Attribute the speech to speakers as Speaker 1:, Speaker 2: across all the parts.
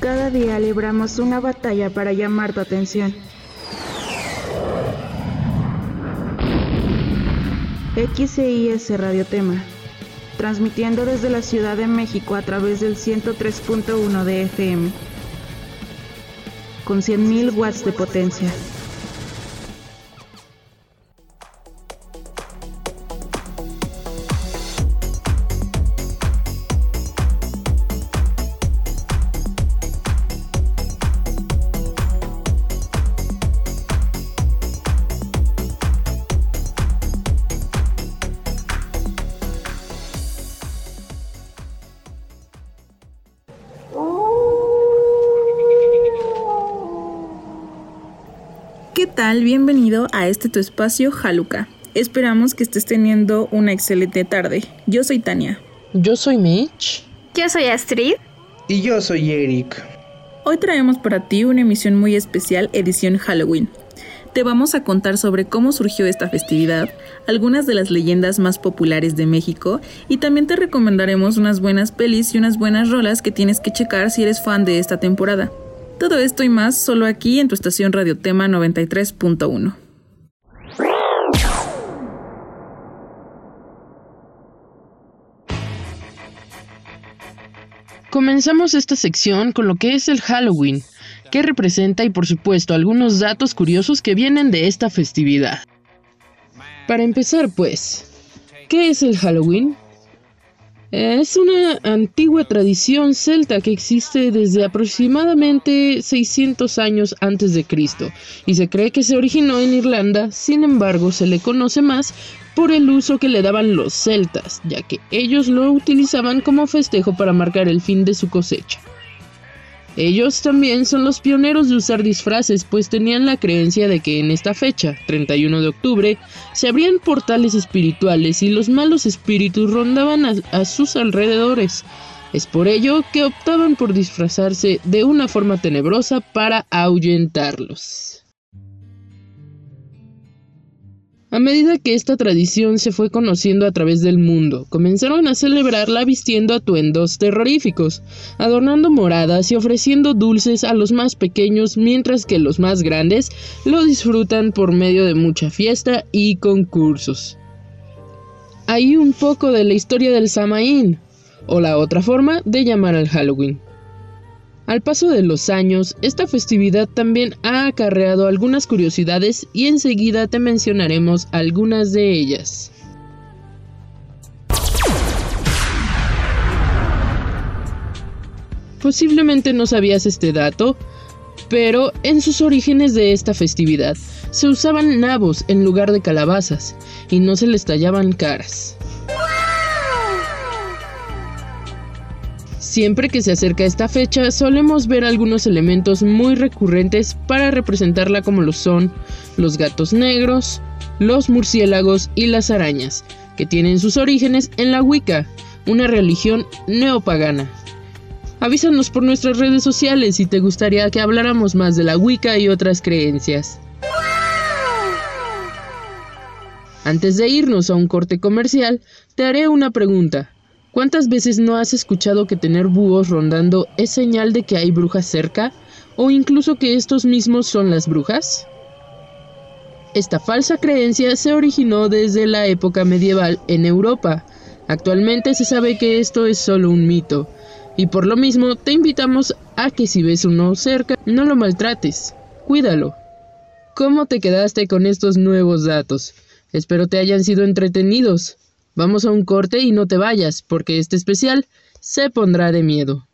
Speaker 1: Cada día libramos una batalla para llamar tu atención. XCIS Radio Tema, transmitiendo desde la Ciudad de México a través del 103.1 de FM, con 100.000 watts de potencia.
Speaker 2: Tal? Bienvenido a este tu espacio Jaluca. Esperamos que estés teniendo una excelente tarde. Yo soy Tania.
Speaker 3: Yo soy Mitch.
Speaker 4: Yo soy Astrid.
Speaker 5: Y yo soy Eric.
Speaker 2: Hoy traemos para ti una emisión muy especial, edición Halloween. Te vamos a contar sobre cómo surgió esta festividad, algunas de las leyendas más populares de México y también te recomendaremos unas buenas pelis y unas buenas rolas que tienes que checar si eres fan de esta temporada. Todo esto y más solo aquí en tu estación Radio Tema 93.1.
Speaker 3: Comenzamos esta sección con lo que es el Halloween, que representa y por supuesto algunos datos curiosos que vienen de esta festividad. Para empezar pues, ¿qué es el Halloween? Es una antigua tradición celta que existe desde aproximadamente 600 años antes de Cristo y se cree que se originó en Irlanda, sin embargo se le conoce más por el uso que le daban los celtas, ya que ellos lo utilizaban como festejo para marcar el fin de su cosecha. Ellos también son los pioneros de usar disfraces, pues tenían la creencia de que en esta fecha, 31 de octubre, se abrían portales espirituales y los malos espíritus rondaban a, a, sus alrededores. Es por ello que optaban por disfrazarse de una forma tenebrosa para ahuyentarlos. A medida que esta tradición se fue conociendo a través del mundo, comenzaron a celebrarla vistiendo atuendos terroríficos, adornando moradas y ofreciendo dulces a los más pequeños, mientras que los más grandes lo disfrutan por medio de mucha fiesta y concursos. Hay un poco de la historia del Samaín, o la otra forma de llamar al Halloween. Al paso de los años, esta festividad también ha acarreado algunas curiosidades y enseguida te mencionaremos algunas de ellas. Posiblemente no sabías este dato, pero en sus orígenes de esta festividad se usaban nabos en lugar de calabazas y no se les tallaban caras. Siempre que se acerca esta fecha solemos ver algunos elementos muy recurrentes para representarla como lo son los gatos negros, los murciélagos y las arañas, que tienen sus orígenes en la Wicca, una religión neopagana. Avísanos por nuestras redes sociales si te gustaría que habláramos más de la Wicca y otras creencias. Antes de irnos a un corte comercial, te haré una pregunta. ¿Cuántas veces no has escuchado que tener búhos rondando es señal de que hay brujas cerca? ¿O incluso que estos mismos son las brujas? Esta falsa creencia se originó desde la época medieval en Europa. Actualmente se sabe que esto es solo un mito, y por lo mismo te invitamos a que si ves uno cerca, no lo maltrates, cuídalo. ¿Cómo te quedaste con estos nuevos datos? Espero te hayan sido entretenidos. Vamos a un corte y no te vayas, porque este especial se pondrá de miedo.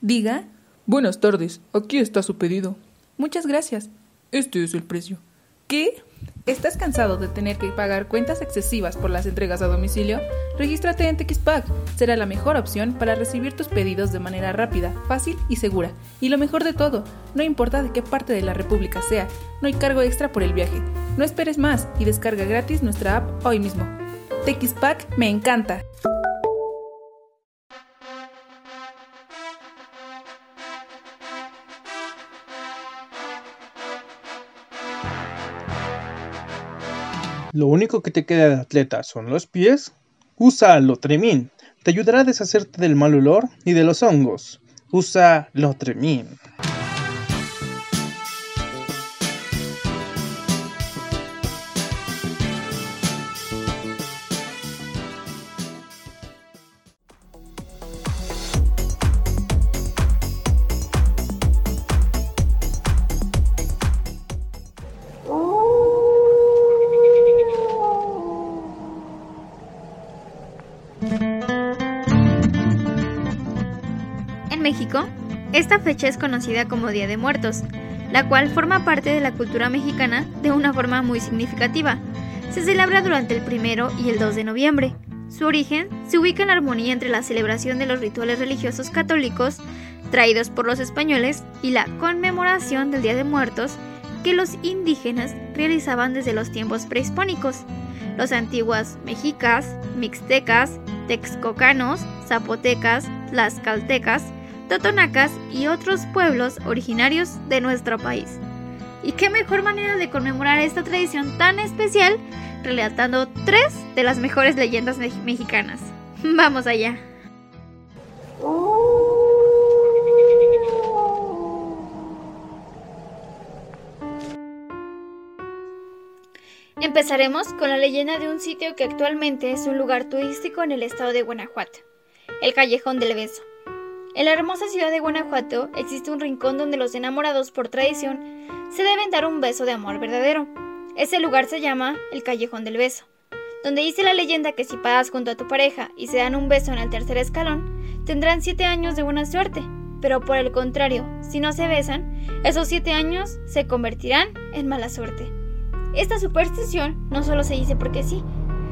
Speaker 6: Diga.
Speaker 7: Buenas tardes, aquí está su pedido.
Speaker 6: Muchas gracias.
Speaker 7: Este es el precio.
Speaker 6: ¿Qué? ¿Estás cansado de tener que pagar cuentas excesivas por las entregas a domicilio? Regístrate en TXPAC. Será la mejor opción para recibir tus pedidos de manera rápida, fácil y segura. Y lo mejor de todo, no importa de qué parte de la República sea, no hay cargo extra por el viaje. No esperes más y descarga gratis nuestra app hoy mismo. TXPAC me encanta.
Speaker 5: ¿Lo único que te queda de atleta son los pies? Usa Lotremin. Te ayudará a deshacerte del mal olor y de los hongos. Usa Lotremin.
Speaker 4: Es conocida como Día de Muertos, la cual forma parte de la cultura mexicana de una forma muy significativa. Se celebra durante el primero y el 2 de noviembre. Su origen se ubica en armonía entre la celebración de los rituales religiosos católicos traídos por los españoles y la conmemoración del Día de Muertos que los indígenas realizaban desde los tiempos prehispánicos. Los antiguos mexicas, mixtecas, texcocanos, zapotecas, tlaxcaltecas, totonacas y otros pueblos originarios de nuestro país. ¿Y qué mejor manera de conmemorar esta tradición tan especial relatando tres de las mejores leyendas mexicanas? Vamos allá. Empezaremos con la leyenda de un sitio que actualmente es un lugar turístico en el estado de Guanajuato, el Callejón del Beso. En la hermosa ciudad de Guanajuato existe un rincón donde los enamorados por tradición se deben dar un beso de amor verdadero. Ese lugar se llama el Callejón del Beso, donde dice la leyenda que si pasas junto a tu pareja y se dan un beso en el tercer escalón, tendrán siete años de buena suerte. Pero por el contrario, si no se besan, esos siete años se convertirán en mala suerte. Esta superstición no solo se dice porque sí,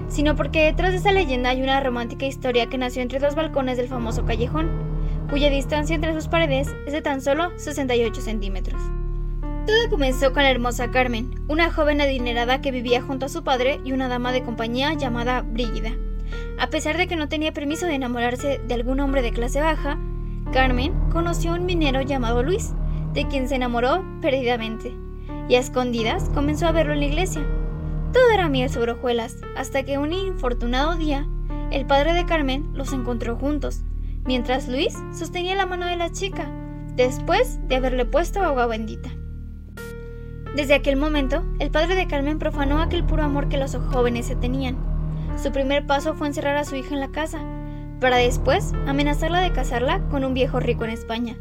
Speaker 4: sino porque detrás de esa leyenda hay una romántica historia que nació entre dos balcones del famoso callejón cuya distancia entre sus paredes es de tan solo 68 centímetros. Todo comenzó con la hermosa Carmen, una joven adinerada que vivía junto a su padre y una dama de compañía llamada Brígida. A pesar de que no tenía permiso de enamorarse de algún hombre de clase baja, Carmen conoció a un minero llamado Luis, de quien se enamoró perdidamente, y a escondidas comenzó a verlo en la iglesia. Todo era miel sobre hojuelas, hasta que un infortunado día, el padre de Carmen los encontró juntos, mientras Luis sostenía la mano de la chica, después de haberle puesto agua bendita. Desde aquel momento, el padre de Carmen profanó aquel puro amor que los jóvenes se tenían. Su primer paso fue encerrar a su hija en la casa, para después amenazarla de casarla con un viejo rico en España.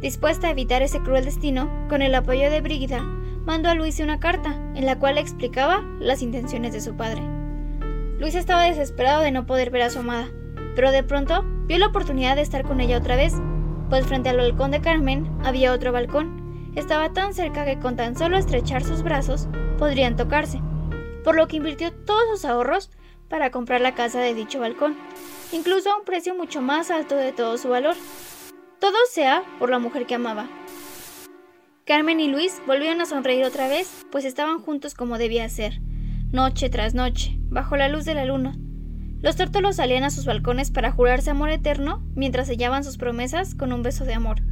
Speaker 4: Dispuesta a evitar ese cruel destino, con el apoyo de Brígida, mandó a Luis una carta en la cual explicaba las intenciones de su padre. Luis estaba desesperado de no poder ver a su amada, pero de pronto vio la oportunidad de estar con ella otra vez, pues frente al balcón de Carmen había otro balcón. Estaba tan cerca que con tan solo estrechar sus brazos podrían tocarse, por lo que invirtió todos sus ahorros para comprar la casa de dicho balcón, incluso a un precio mucho más alto de todo su valor. Todo sea por la mujer que amaba. Carmen y Luis volvieron a sonreír otra vez, pues estaban juntos como debía ser, noche tras noche, bajo la luz de la luna, los tórtolos salían a sus balcones para jurarse amor eterno mientras sellaban sus promesas con un beso de amor.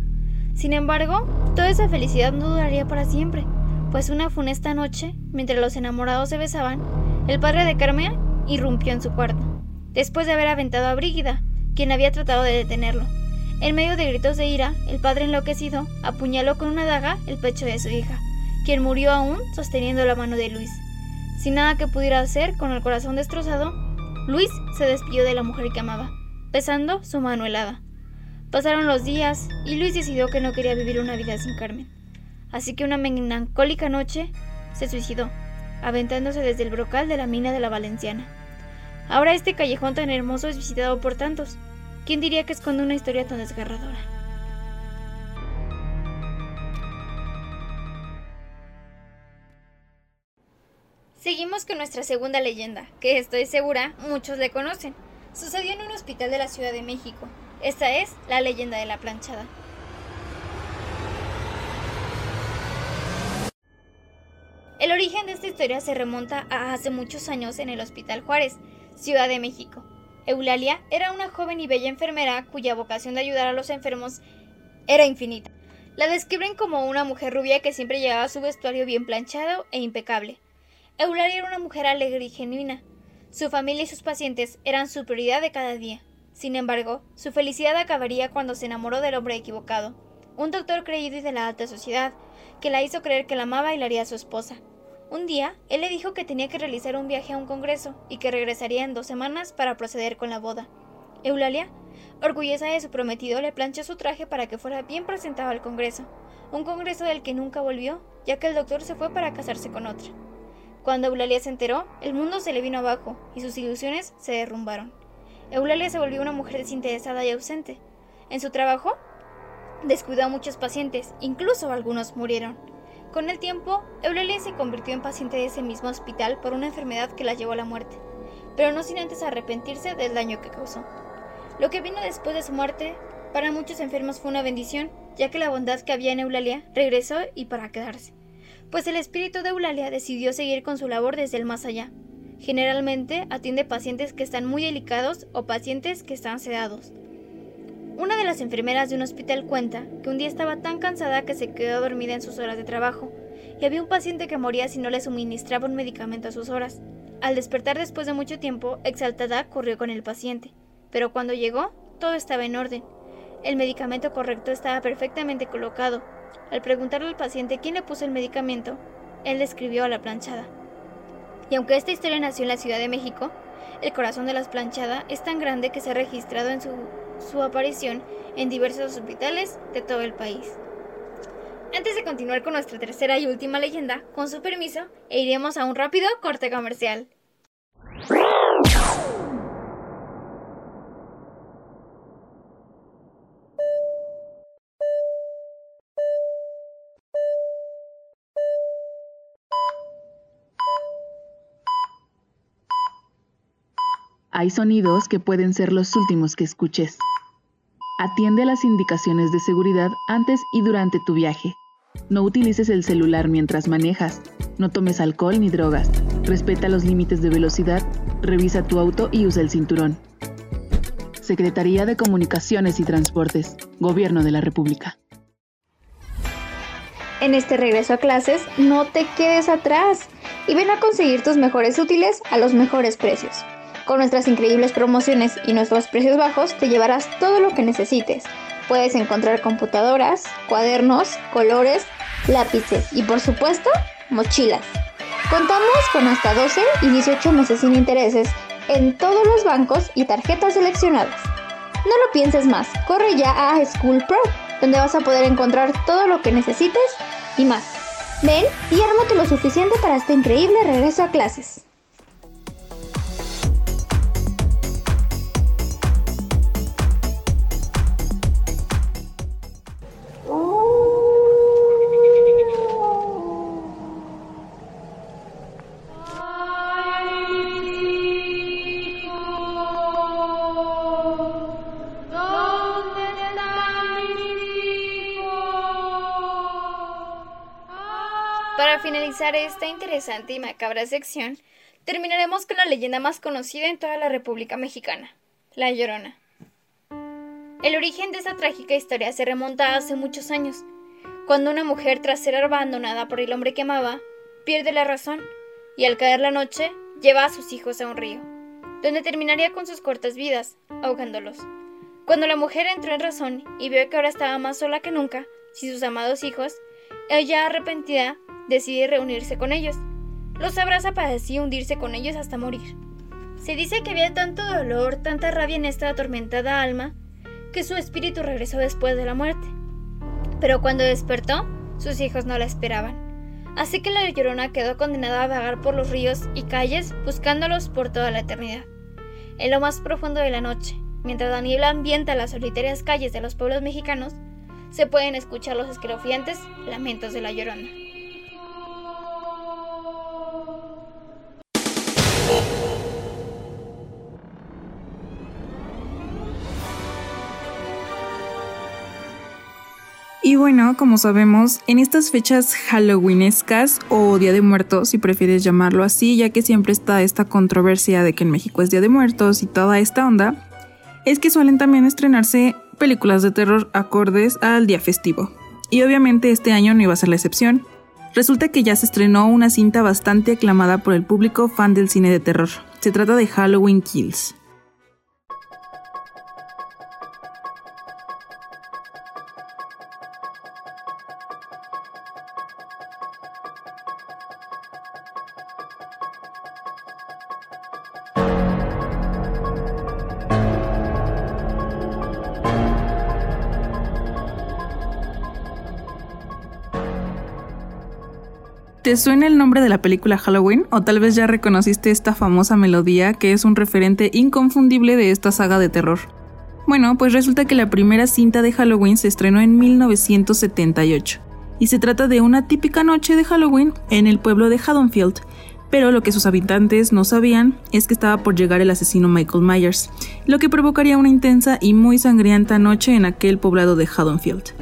Speaker 4: Sin embargo, toda esa felicidad no duraría para siempre, pues una funesta noche, mientras los enamorados se besaban, el padre de Carmen irrumpió en su cuarto, después de haber aventado a Brígida, quien había tratado de detenerlo. En medio de gritos de ira, el padre enloquecido apuñaló con una daga el pecho de su hija, quien murió aún sosteniendo la mano de Luis. Sin nada que pudiera hacer, con el corazón destrozado, Luis se despidió de la mujer que amaba, besando su mano helada. Pasaron los días y Luis decidió que no quería vivir una vida sin Carmen. Así que una melancólica noche se suicidó, aventándose desde el brocal de la mina de la Valenciana. Ahora este callejón tan hermoso es visitado por tantos. ¿Quién diría que esconde una historia tan desgarradora? Seguimos con nuestra segunda leyenda, que estoy segura muchos le conocen. Sucedió en un hospital de la Ciudad de México. Esta es la leyenda de la planchada. El origen de esta historia se remonta a hace muchos años en el Hospital Juárez, Ciudad de México. Eulalia era una joven y bella enfermera cuya vocación de ayudar a los enfermos era infinita. La describen como una mujer rubia que siempre llevaba su vestuario bien planchado e impecable Eulalia era una mujer alegre y genuina. Su familia y sus pacientes eran su prioridad de cada día. Sin embargo, su felicidad acabaría cuando se enamoró del hombre equivocado, un doctor creído y de la alta sociedad, que la hizo creer que la amaba y la haría su esposa. Un día, él le dijo que tenía que realizar un viaje a un congreso y que regresaría en dos semanas para proceder con la boda. Eulalia, orgullosa de su prometido, le planchó su traje para que fuera bien presentado al congreso, un congreso del que nunca volvió, ya que el doctor se fue para casarse con otra. Cuando Eulalia se enteró, el mundo se le vino abajo y sus ilusiones se derrumbaron. Eulalia se volvió una mujer desinteresada y ausente. En su trabajo, descuidó a muchos pacientes, incluso algunos murieron. Con el tiempo, Eulalia se convirtió en paciente de ese mismo hospital por una enfermedad que la llevó a la muerte, pero no sin antes arrepentirse del daño que causó. Lo que vino después de su muerte, para muchos enfermos fue una bendición, ya que la bondad que había en Eulalia regresó y para quedarse, pues el espíritu de Eulalia decidió seguir con su labor desde el más allá. Generalmente atiende pacientes que están muy delicados o pacientes que están sedados. Una de las enfermeras de un hospital cuenta que un día estaba tan cansada que se quedó dormida en sus horas de trabajo y había un paciente que moría si no le suministraba un medicamento a sus horas. Al despertar después de mucho tiempo, exaltada corrió con el paciente, pero cuando llegó, todo estaba en orden. El medicamento correcto estaba perfectamente colocado. Al preguntarle al paciente quién le puso el medicamento, él le escribió a la planchada. Y aunque esta historia nació en la Ciudad de México, el corazón de la planchada es tan grande que se ha registrado en su su aparición en diversos hospitales de todo el país. Antes de continuar con nuestra tercera y última leyenda, con su permiso, e iremos a un rápido corte comercial.
Speaker 2: Hay sonidos que pueden ser los últimos que escuches. Atiende a las indicaciones de seguridad antes y durante tu viaje. No utilices el celular mientras manejas. No tomes alcohol ni drogas. Respeta los límites de velocidad. Revisa tu auto y usa el cinturón. Secretaría de Comunicaciones y Transportes. Gobierno de la República.
Speaker 4: En este regreso a clases, no te quedes atrás y ven a conseguir tus mejores útiles a los mejores precios. Con nuestras increíbles promociones y nuestros precios bajos te llevarás todo lo que necesites. Puedes encontrar computadoras, cuadernos, colores, lápices y por supuesto, mochilas. Contamos con hasta 12 y 18 meses sin intereses en todos los bancos y tarjetas seleccionadas. No lo pienses más, corre ya a School Pro, donde vas a poder encontrar todo lo que necesites y más. Ven y ármate lo suficiente para este increíble regreso a clases. Finalizar esta interesante y macabra sección, terminaremos con la leyenda más conocida en toda la República Mexicana, La Llorona. El origen de esta trágica historia se remonta a hace muchos años, cuando una mujer, tras ser abandonada por el hombre que amaba, pierde la razón y al caer la noche lleva a sus hijos a un río, donde terminaría con sus cortas vidas, ahogándolos. Cuando la mujer entró en razón y vio que ahora estaba más sola que nunca, sin sus amados hijos, ella arrepentida decide reunirse con ellos. Los abraza para así hundirse con ellos hasta morir. Se dice que había tanto dolor, tanta rabia en esta atormentada alma, que su espíritu regresó después de la muerte. Pero cuando despertó, sus hijos no la esperaban. Así que la llorona quedó condenada a vagar por los ríos y calles buscándolos por toda la eternidad. En lo más profundo de la noche, mientras la niebla ambienta las solitarias calles de los pueblos mexicanos, se pueden escuchar los escalofriantes lamentos de la llorona.
Speaker 2: Y bueno, como sabemos, en estas fechas halloweenescas o Día de Muertos, si prefieres llamarlo así, ya que siempre está esta controversia de que en México es Día de Muertos y toda esta onda, es que suelen también estrenarse películas de terror acordes al día festivo. Y obviamente este año no iba a ser la excepción. Resulta que ya se estrenó una cinta bastante aclamada por el público fan del cine de terror. Se trata de Halloween Kills. ¿Te suena el nombre de la película Halloween? O tal vez ya reconociste esta famosa melodía que es un referente inconfundible de esta saga de terror. Bueno, pues resulta que la primera cinta de Halloween se estrenó en 1978 y se trata de una típica noche de Halloween en el pueblo de Haddonfield, pero lo que sus habitantes no sabían es que estaba por llegar el asesino Michael Myers, lo que provocaría una intensa y muy sangrienta noche en aquel poblado de Haddonfield.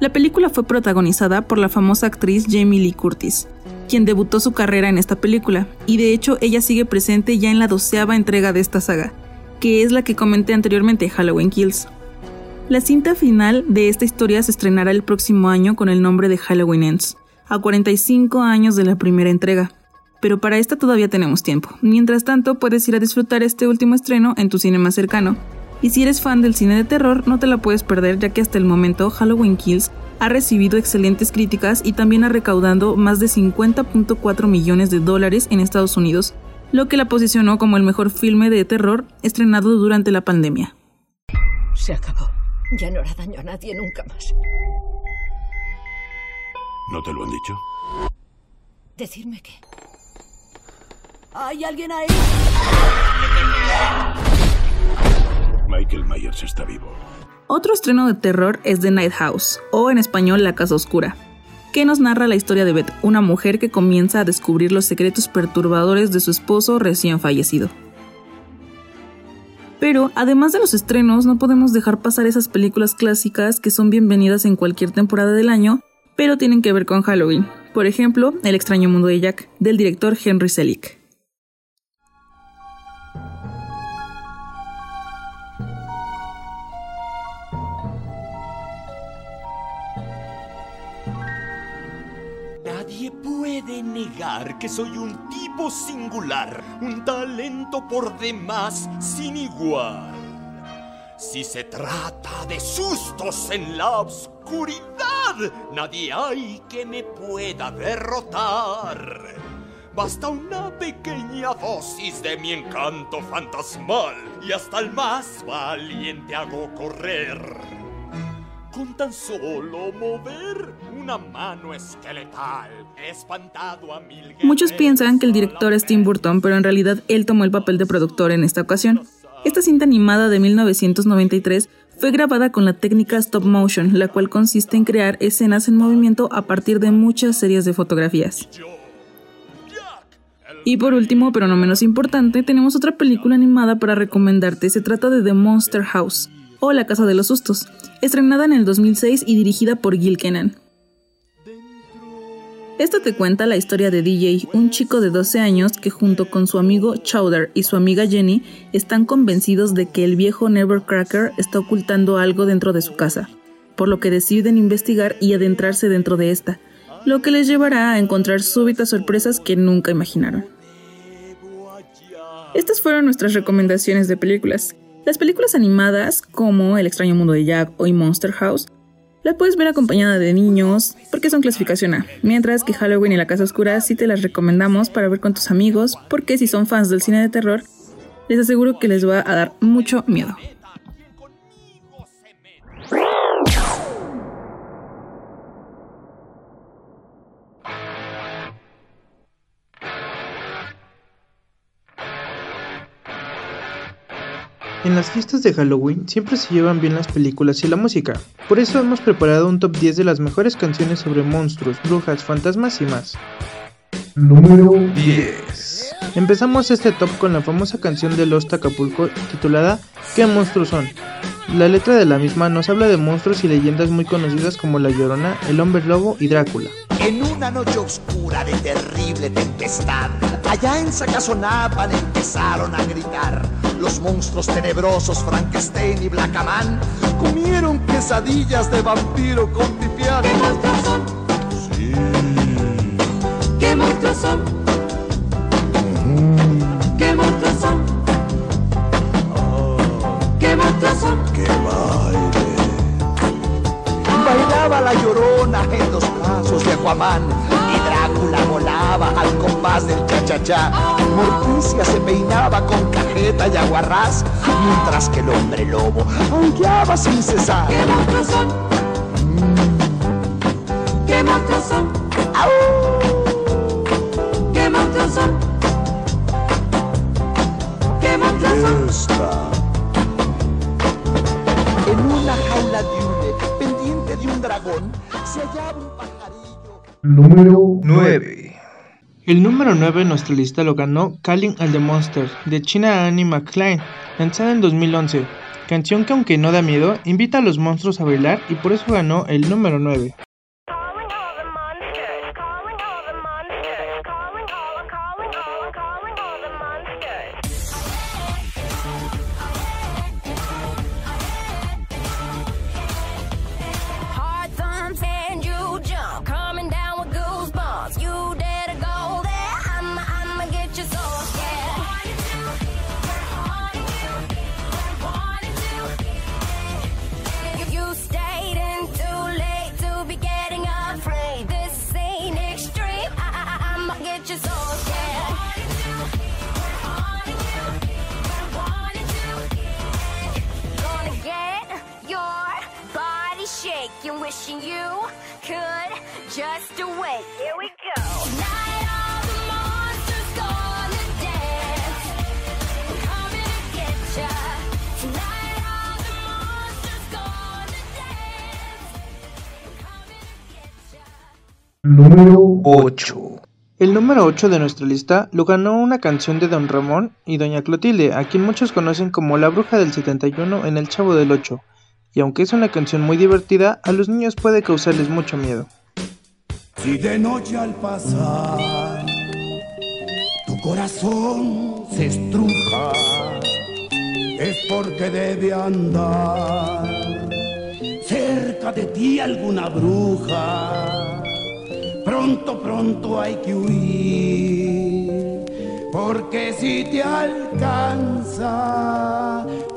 Speaker 2: La película fue protagonizada por la famosa actriz Jamie Lee Curtis, quien debutó su carrera en esta película, y de hecho ella sigue presente ya en la doceava entrega de esta saga, que es la que comenté anteriormente, Halloween Kills. La cinta final de esta historia se estrenará el próximo año con el nombre de Halloween Ends, a 45 años de la primera entrega. Pero para esta todavía tenemos tiempo. Mientras tanto, puedes ir a disfrutar este último estreno en tu cine más cercano, y si eres fan del cine de terror, no te la puedes perder ya que hasta el momento Halloween Kills ha recibido excelentes críticas y también ha recaudado más de 50.4 millones de dólares en Estados Unidos, lo que la posicionó como el mejor filme de terror estrenado durante la pandemia.
Speaker 8: Se acabó. Ya no hará daño a nadie nunca más.
Speaker 9: ¿No te lo han dicho?
Speaker 8: ¿Decirme qué? ¿Hay alguien ahí?
Speaker 9: Está vivo.
Speaker 2: Otro estreno de terror es The Night House, o en español La Casa Oscura, que nos narra la historia de Beth, una mujer que comienza a descubrir los secretos perturbadores de su esposo recién fallecido. Pero, además de los estrenos, no podemos dejar pasar esas películas clásicas que son bienvenidas en cualquier temporada del año, pero tienen que ver con Halloween. Por ejemplo, El extraño mundo de Jack, del director Henry Selick.
Speaker 10: Puede negar que soy un tipo singular, un talento por demás sin igual. Si se trata de sustos en la oscuridad, nadie hay que me pueda derrotar. Basta una pequeña dosis de mi encanto fantasmal y hasta el más valiente hago correr con tan solo mover una mano esqueletal, espantado a mil
Speaker 2: Muchos piensan que el director es Tim Burton, pero en realidad él tomó el papel de productor en esta ocasión. Esta cinta animada de 1993 fue grabada con la técnica stop motion, la cual consiste en crear escenas en movimiento a partir de muchas series de fotografías. Y por último, pero no menos importante, tenemos otra película animada para recomendarte. Se trata de The Monster House o La Casa de los Sustos, estrenada en el 2006 y dirigida por Gil Kenan. Esta te cuenta la historia de DJ, un chico de 12 años que junto con su amigo Chowder y su amiga Jenny están convencidos de que el viejo Nevercracker está ocultando algo dentro de su casa, por lo que deciden investigar y adentrarse dentro de esta, lo que les llevará a encontrar súbitas sorpresas que nunca imaginaron. Estas fueron nuestras recomendaciones de películas. Las películas animadas, como El extraño mundo de Jack o Monster House, la puedes ver acompañada de niños porque son clasificación A, mientras que Halloween y La Casa Oscura sí te las recomendamos para ver con tus amigos porque si son fans del cine de terror, les aseguro que les va a dar mucho miedo.
Speaker 5: En las fiestas de Halloween siempre se llevan bien las películas y la música. Por eso hemos preparado un top 10 de las mejores canciones sobre monstruos, brujas, fantasmas y más. Número 10. Empezamos este top con la famosa canción de Los Acapulco titulada ¿Qué monstruos son? La letra de la misma nos habla de monstruos y leyendas muy conocidas como La Llorona, El Hombre Lobo y Drácula.
Speaker 11: Una noche oscura de terrible tempestad, allá en Sacazonapan empezaron a gritar. Los monstruos tenebrosos Frankenstein y Blackaman comieron quesadillas de vampiro con pipián.
Speaker 12: ¿Qué monstruos son?
Speaker 11: Sí
Speaker 12: monstruos son?
Speaker 11: Bailaba la llorona en los brazos de Aquaman y Drácula volaba al compás del cha-cha-cha. Morticia se peinaba con cajeta y aguarrás, mientras que el hombre lobo aulleaba sin cesar.
Speaker 12: ¿Qué monstruos son? ¿Qué monstruos son? ¿Qué monstruos son? ¿Qué monstruos son?
Speaker 11: Esta. En una jaula de de un dragón, se hallaba un pajarillo.
Speaker 5: Número 9. El número 9 en nuestra lista lo ganó Calling all the Monsters de China Annie McClain, lanzada en 2011. Canción que aunque no da miedo, invita a los monstruos a bailar y por eso ganó el número 9. 8 de nuestra lista lo ganó una canción de Don Ramón y Doña Clotilde, a quien muchos conocen como la bruja del 71 en El Chavo del 8. Y aunque es una canción muy divertida, a los niños puede causarles mucho miedo.
Speaker 13: Si de noche al pasar tu corazón se estruja, es porque debe andar cerca de ti alguna bruja. Pronto, pronto hay que huir, porque si te alcanza,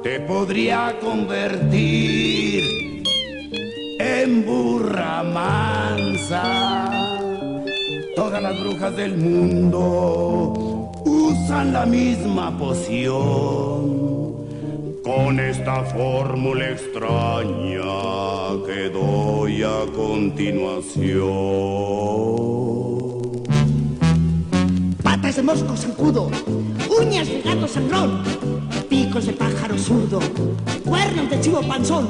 Speaker 13: te podría convertir en burra mansa. Todas las brujas del mundo usan la misma poción. Con esta fórmula extraña que doy a continuación.
Speaker 14: patas de mosco zancudo, uñas de gato sangrón, picos de pájaro zurdo, cuernos de chivo panzón,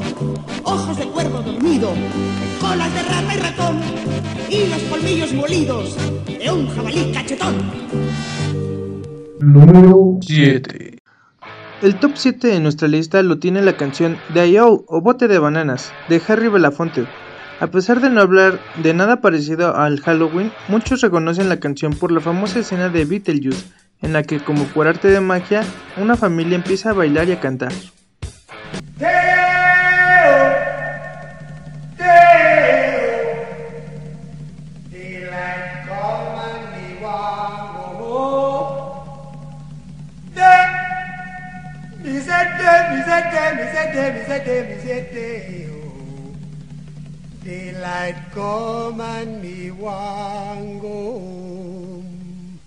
Speaker 14: ojos de cuervo dormido, colas de rata y ratón, y los colmillos molidos de un jabalí cachetón.
Speaker 5: Número 7. El top 7 de nuestra lista lo tiene la canción Dio o Bote de Bananas de Harry Belafonte. A pesar de no hablar de nada parecido al Halloween, muchos reconocen la canción por la famosa escena de Beetlejuice, en la que como por arte de magia, una familia empieza a bailar y a cantar.
Speaker 12: Daylight come and me want go home.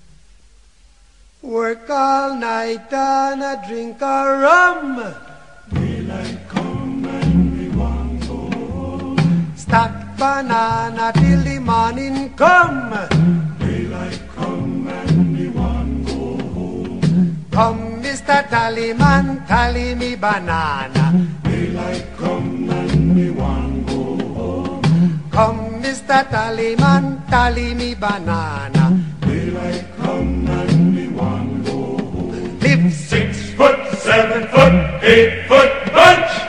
Speaker 12: Work all night and a drink a rum. Daylight come and me want go home. Stack banana till the morning come. Daylight come and me want go home. Come, Mr. Tallyman, tally me banana. Daylight come and me want go home. Come, Mr. Tallyman, tally me banana. Daylight come and me want go home. Live six foot, seven foot, eight foot bunch.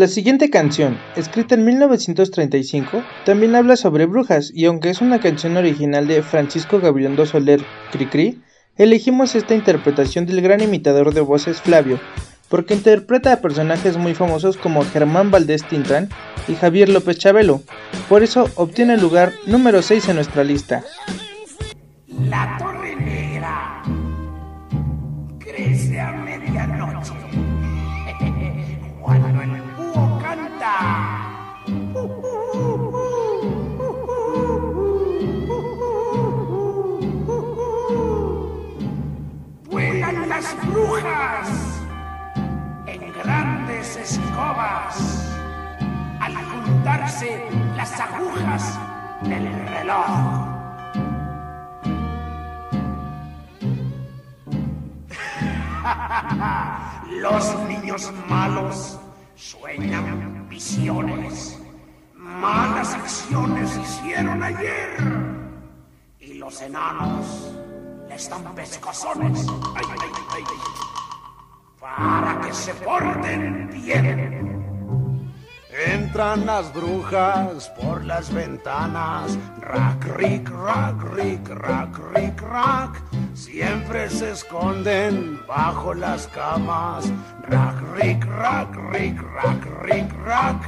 Speaker 5: La siguiente canción, escrita en 1935, también habla sobre brujas y aunque es una canción original de Francisco Gabilondo Soler Cricri, elegimos esta interpretación del gran imitador de voces Flavio, porque interpreta a personajes muy famosos como Germán Valdés Tintán y Javier López Chabelo. Por eso obtiene el lugar número 6 en nuestra lista.
Speaker 13: La brujas en grandes escobas al juntarse las agujas del reloj. Los niños malos sueñan visiones. Malas acciones hicieron ayer. Y los enanos les dan pescozones. Ay, ay, ay, para que se porten bien.
Speaker 11: Entran las brujas por las ventanas, rack, rick, rack, rick, rack, rick, rack. Siempre se esconden bajo las camas, rack, rick, rack, rick, rack, rick, rack.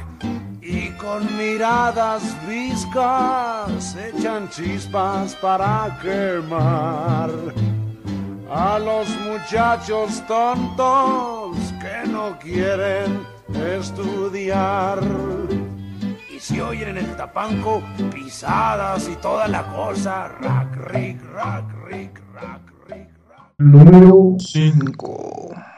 Speaker 11: Y con miradas viscas echan chispas para quemar a los muchachos tontos que no quieren estudiar.
Speaker 13: Y si oyen en el tapanco pisadas y toda la cosa, rack, rick, rack, rick, rack, rick, rack.
Speaker 5: Número 5.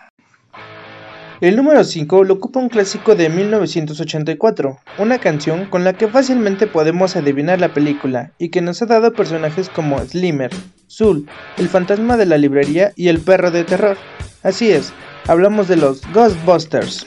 Speaker 5: El número 5 lo ocupa un clásico de 1984, una canción con la que fácilmente podemos adivinar la película y que nos ha dado personajes como Slimmer, Zul, el fantasma de la librería y el perro de terror. Así es, hablamos de los Ghostbusters.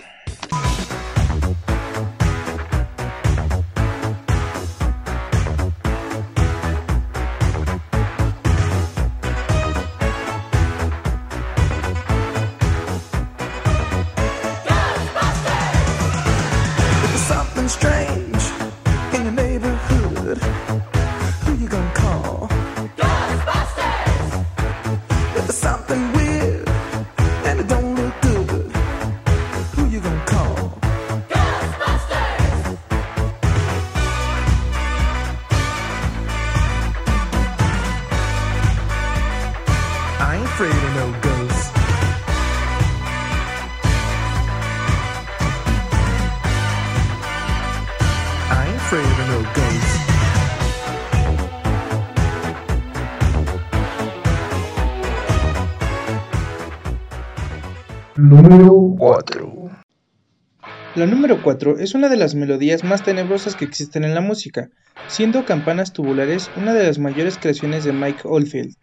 Speaker 5: La número 4 es una de las melodías más tenebrosas que existen en la música, siendo Campanas Tubulares una de las mayores creaciones de Mike Oldfield.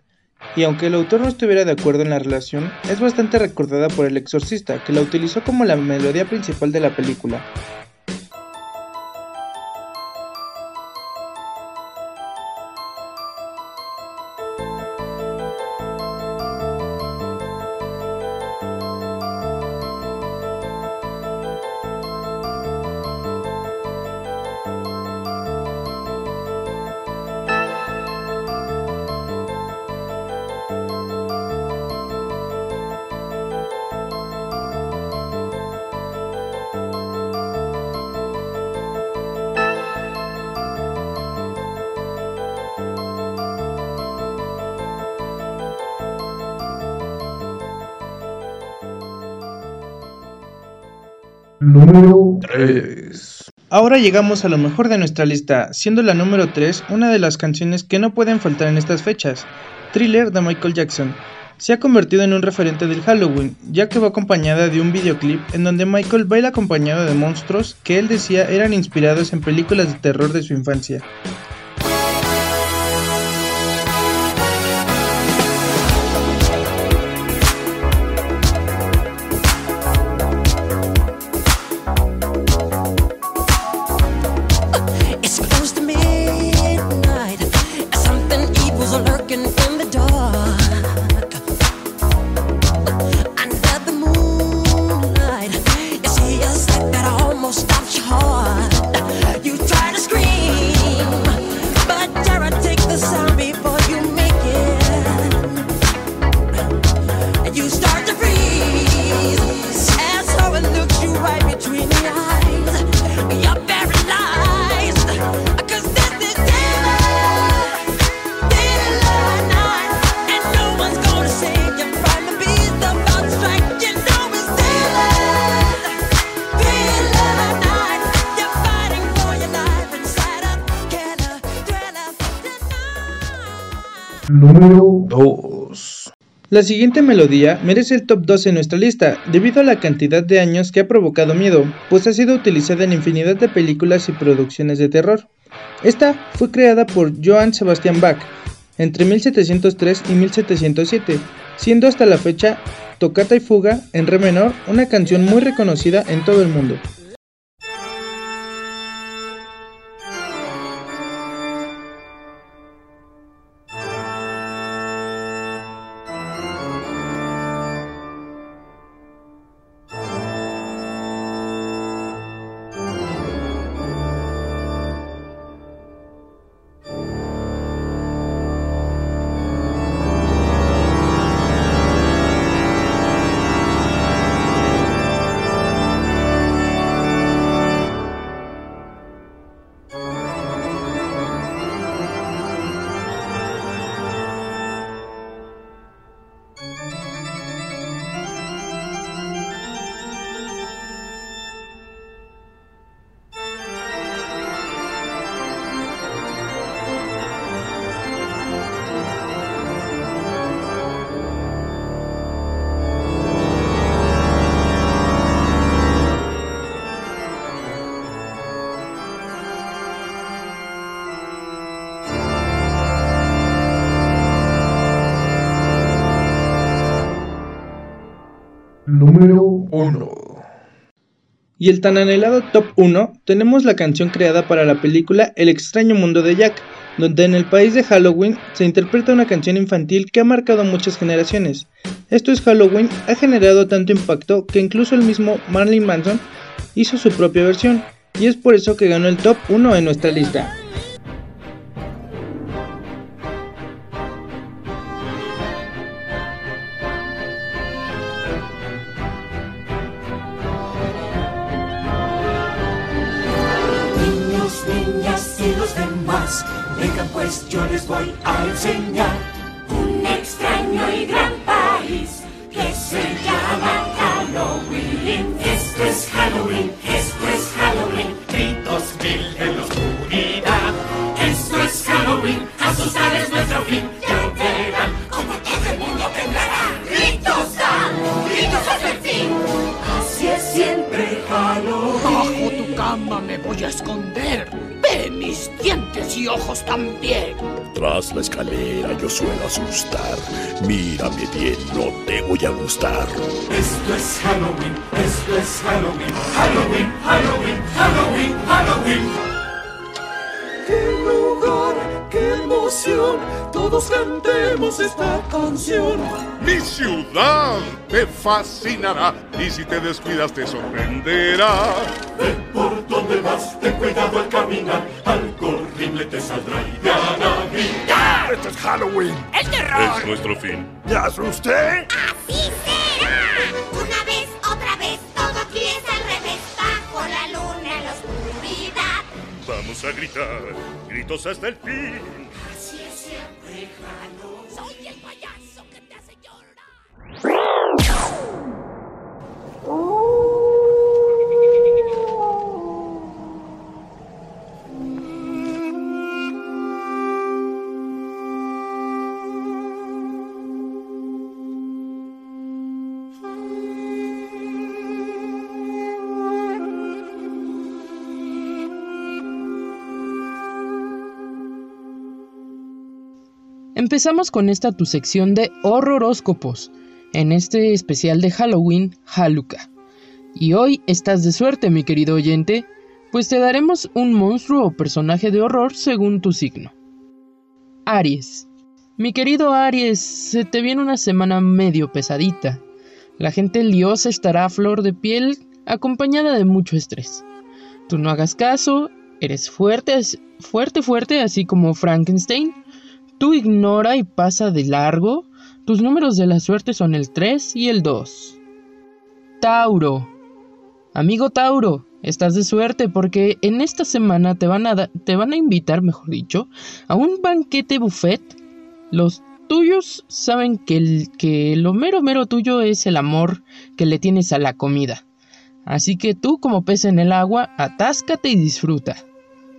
Speaker 5: Y aunque el autor no estuviera de acuerdo en la relación, es bastante recordada por el exorcista, que la utilizó como la melodía principal de la película. Número 3. Ahora llegamos a lo mejor de nuestra lista, siendo la número 3 una de las canciones que no pueden faltar en estas fechas, Thriller de Michael Jackson. Se ha convertido en un referente del Halloween, ya que va acompañada de un videoclip en donde Michael baila acompañado de monstruos que él decía eran inspirados en películas de terror de su infancia. La siguiente melodía merece el top 2 en nuestra lista, debido a la cantidad de años que ha provocado miedo, pues ha sido utilizada en infinidad de películas y producciones de terror. Esta fue creada por Johann Sebastian Bach entre 1703 y 1707, siendo hasta la fecha Tocata y Fuga en Re menor una canción muy reconocida en todo el mundo. Y el tan anhelado top 1 tenemos la canción creada para la película El extraño mundo de Jack, donde en el país de Halloween se interpreta una canción infantil que ha marcado muchas generaciones. Esto es Halloween ha generado tanto impacto que incluso el mismo Marilyn Manson hizo su propia versión, y es por eso que ganó el top 1 en nuestra lista.
Speaker 15: Vengan pues yo les voy a enseñar un extraño y gran país que se llama Halloween. Esto es Halloween, esto es Halloween, gritos mil en la oscuridad. Esto es Halloween, asustar es nuestro fin. Ya verán como todo el mundo temblará. Gritos dan, gritos hasta el fin. Así es siempre Halloween.
Speaker 16: Bajo tu cama me voy a esconder. Y ojos también.
Speaker 9: Tras la escalera yo suelo asustar. Mírame bien, no te voy a gustar.
Speaker 15: Esto es Halloween, esto es Halloween, Halloween, Halloween, Halloween, Halloween. ¡Qué lugar, qué emoción! Todos cantemos esta canción.
Speaker 17: Mi ciudad te fascinará y si te descuidas te sorprenderá.
Speaker 15: Ve por donde vas, ten cuidado al caminar, algo horrible te saldrá y te hará gritar.
Speaker 9: Esto es Halloween.
Speaker 16: ¡El terror!
Speaker 9: Es nuestro fin. ¿Ya asusté?
Speaker 18: ¡Así será! Una vez, otra vez, todo aquí es al revés. Bajo la luna en la oscuridad.
Speaker 9: Vamos a gritar, gritos hasta el fin.
Speaker 3: Empezamos con esta tu sección de horroróscopos, en este especial de Halloween, Haluka. Y hoy estás de suerte, mi querido oyente, pues te daremos un monstruo o personaje de horror según tu signo. Aries. Mi querido Aries, se te viene una semana medio pesadita. La gente liosa estará a flor de piel, acompañada de mucho estrés. Tú no hagas caso, eres fuerte, fuerte, fuerte, así como Frankenstein. Tú ignora y pasa de largo. Tus números de la suerte son el 3 y el 2. Tauro. Amigo Tauro, estás de suerte porque en esta semana te van a, te van a invitar, mejor dicho, a un banquete buffet. Los tuyos saben que, el- que lo mero mero tuyo es el amor que le tienes a la comida. Así que tú como pez en el agua, atáscate y disfruta.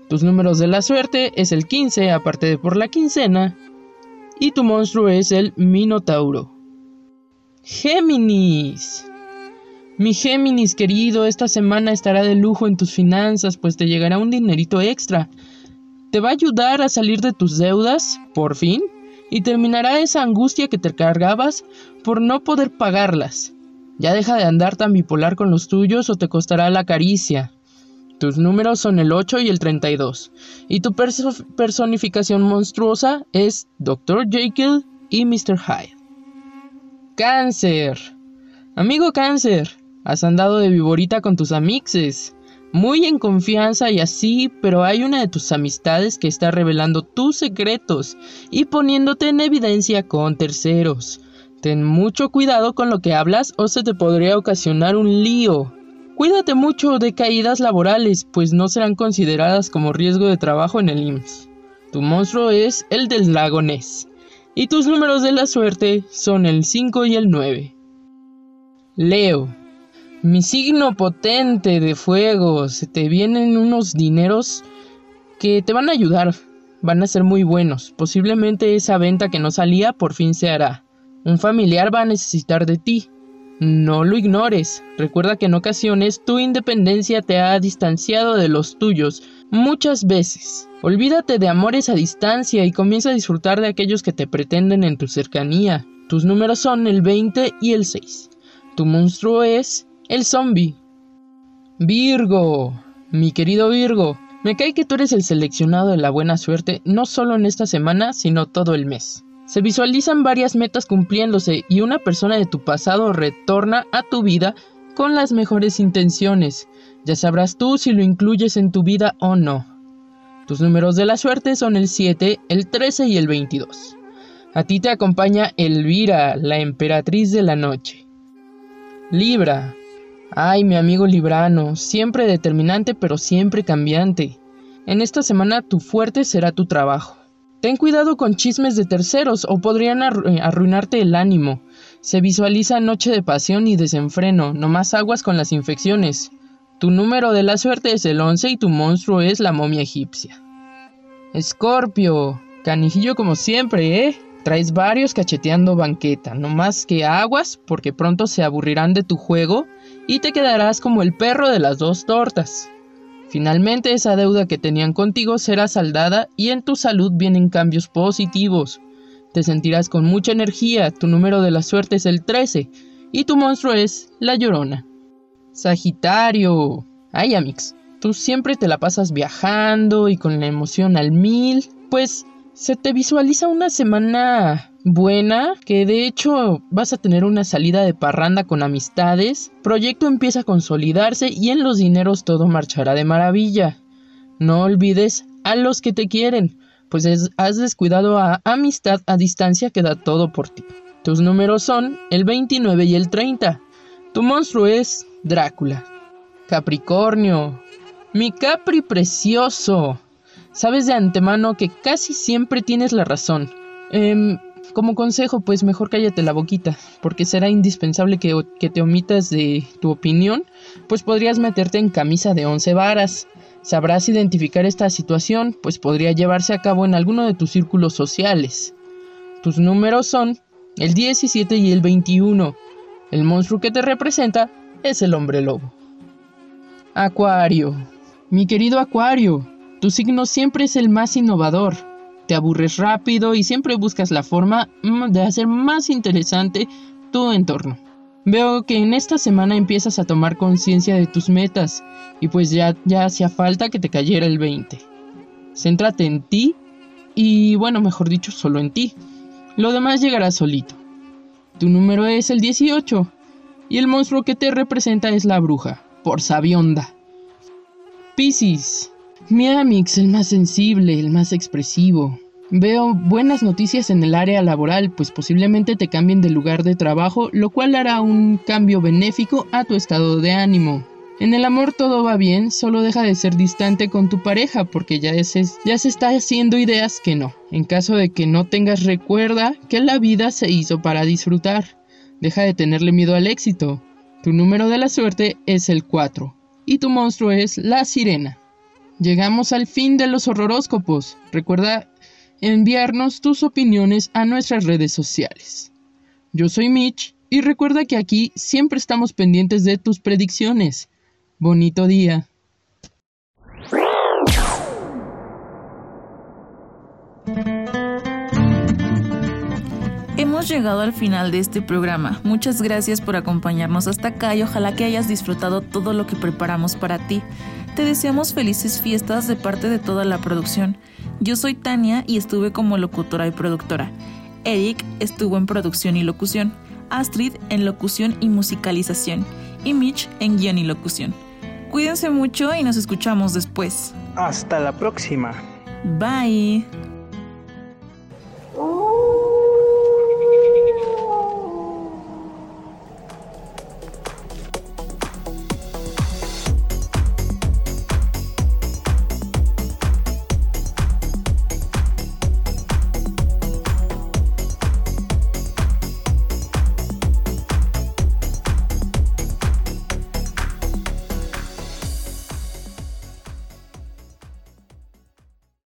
Speaker 3: Tus números de la suerte es el 15, aparte de por la quincena, y tu monstruo es el Minotauro. Géminis. Mi Géminis querido, esta semana estará de lujo en tus finanzas, pues te llegará un dinerito extra. Te va a ayudar a salir de tus deudas, por fin, y terminará esa angustia que te cargabas por no poder pagarlas. Ya deja de andar tan bipolar con los tuyos o te costará la caricia. Tus números son el 8 y el 32. Y tu perso- personificación monstruosa es Dr. Jekyll y Mr. Hyde. Cáncer. Amigo Cáncer, has andado de viborita con tus amixes. Muy en confianza y así, pero hay una de tus amistades que está revelando tus secretos y poniéndote en evidencia con terceros. Ten mucho cuidado con lo que hablas o se te podría ocasionar un lío. Cuídate mucho de caídas laborales, pues no serán consideradas como riesgo de trabajo en el IMSS. Tu monstruo es el del lago. Y tus números de la suerte son el 5 y el 9. Leo. Mi signo potente de fuego. Se te vienen unos dineros que te van a ayudar. Van a ser muy buenos. Posiblemente esa venta que no salía por fin se hará. Un familiar va a necesitar de ti. No lo ignores. Recuerda que en ocasiones tu independencia te ha distanciado de los tuyos muchas veces. Olvídate de amores a distancia y comienza a disfrutar de aquellos que te pretenden en tu cercanía. Tus números son el 20 y el 6. Tu monstruo es el zombie. Virgo. Mi querido Virgo, me cae que tú eres el seleccionado de la buena suerte no solo en esta semana, sino todo el mes. Se visualizan varias metas cumpliéndose y una persona de tu pasado retorna a tu vida con las mejores intenciones. Ya sabrás tú si lo incluyes en tu vida o no. Tus números de la suerte son el 7, el 13 y el 22. A ti te acompaña Elvira, la emperatriz de la noche. Libra. Ay, mi amigo Librano, siempre determinante pero siempre cambiante. En esta semana tu fuerte será tu trabajo. Ten cuidado con chismes de terceros o podrían arru- arruinarte el ánimo. Se visualiza noche de pasión y desenfreno, no más aguas con las infecciones. Tu número de la suerte es el 11 y tu monstruo es la momia egipcia. Escorpio, canijillo como siempre, ¿eh? Traes varios cacheteando banqueta, no más que aguas porque pronto se aburrirán de tu juego y te quedarás como el perro de las dos tortas. Finalmente esa deuda que tenían contigo será saldada y en tu salud vienen cambios positivos. Te sentirás con mucha energía, tu número de la suerte es el 13 y tu monstruo es la llorona. Sagitario. Ay, Amix, tú siempre te la pasas viajando y con la emoción al mil. Pues se te visualiza una semana buena, que de hecho vas a tener una salida de parranda con amistades, proyecto empieza a consolidarse y en los dineros todo marchará de maravilla. No olvides a los que te quieren, pues es- has descuidado a amistad a distancia que da todo por ti. Tus números son el 29 y el 30. Tu monstruo es Drácula. Capricornio. Mi Capri precioso. Sabes de antemano que casi siempre tienes la razón. Em, como consejo, pues mejor cállate la boquita, porque será indispensable que, que te omitas de tu opinión, pues podrías meterte en camisa de once varas. Sabrás identificar esta situación, pues podría llevarse a cabo en alguno de tus círculos sociales. Tus números son el 17 y el 21. El monstruo que te representa es el hombre lobo. Acuario. Mi querido Acuario, tu signo siempre es el más innovador. Te aburres rápido y siempre buscas la forma mm, de hacer más interesante tu entorno. Veo que en esta semana empiezas a tomar conciencia de tus metas y pues ya, ya hacía falta que te cayera el 20. Céntrate en ti y bueno, mejor dicho, solo en ti. Lo demás llegará solito. Tu número es el 18 y el monstruo que te representa es la bruja, por sabionda. Piscis, mi Amix, el más sensible, el más expresivo. Veo buenas noticias en el área laboral, pues posiblemente te cambien de lugar de trabajo, lo cual hará un cambio benéfico a tu estado de ánimo. En el amor todo va bien, solo deja de ser distante con tu pareja porque ya se, ya se está haciendo ideas que no. En caso de que no tengas recuerda que la vida se hizo para disfrutar. Deja de tenerle miedo al éxito. Tu número de la suerte es el 4 y tu monstruo es la sirena. Llegamos al fin de los horroróscopos. Recuerda enviarnos tus opiniones a nuestras redes sociales. Yo soy Mitch y recuerda que aquí siempre estamos pendientes de tus predicciones. Bonito día.
Speaker 2: Hemos llegado al final de este programa. Muchas gracias por acompañarnos hasta acá y ojalá que hayas disfrutado todo lo que preparamos para ti. Te deseamos felices fiestas de parte de toda la producción. Yo soy Tania y estuve como locutora y productora. Eric estuvo en producción y locución. Astrid en locución y musicalización. Y Mitch en guion y locución. Cuídense mucho y nos escuchamos después.
Speaker 5: Hasta la próxima.
Speaker 2: Bye.